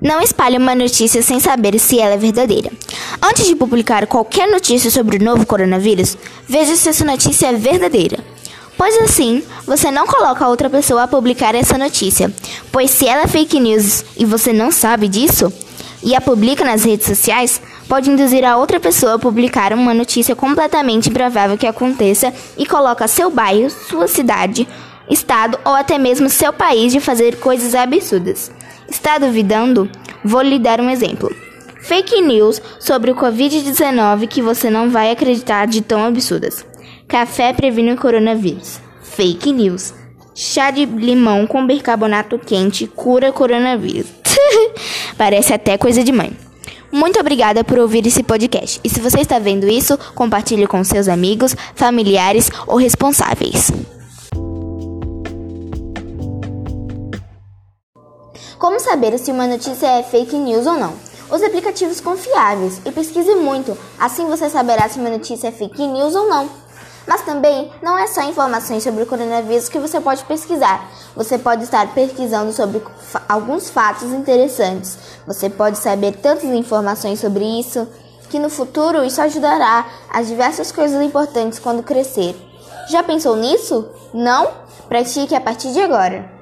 Não espalhe uma notícia sem saber se ela é verdadeira. Antes de publicar qualquer notícia sobre o novo coronavírus, veja se essa notícia é verdadeira. Pois assim, você não coloca outra pessoa a publicar essa notícia. Pois se ela é fake news e você não sabe disso, e a publica nas redes sociais, pode induzir a outra pessoa a publicar uma notícia completamente improvável que aconteça e coloca seu bairro, sua cidade, estado ou até mesmo seu país de fazer coisas absurdas. Está duvidando? Vou lhe dar um exemplo. Fake news sobre o Covid-19 que você não vai acreditar de tão absurdas. Café previne o coronavírus. Fake news. Chá de limão com bicarbonato quente cura coronavírus. Parece até coisa de mãe. Muito obrigada por ouvir esse podcast. E se você está vendo isso, compartilhe com seus amigos, familiares ou responsáveis. Como saber se uma notícia é fake news ou não? Use aplicativos confiáveis e pesquise muito, assim você saberá se uma notícia é fake news ou não. Mas também não é só informações sobre o coronavírus que você pode pesquisar. Você pode estar pesquisando sobre alguns fatos interessantes. Você pode saber tantas informações sobre isso que no futuro isso ajudará a diversas coisas importantes quando crescer. Já pensou nisso? Não? Pratique a partir de agora.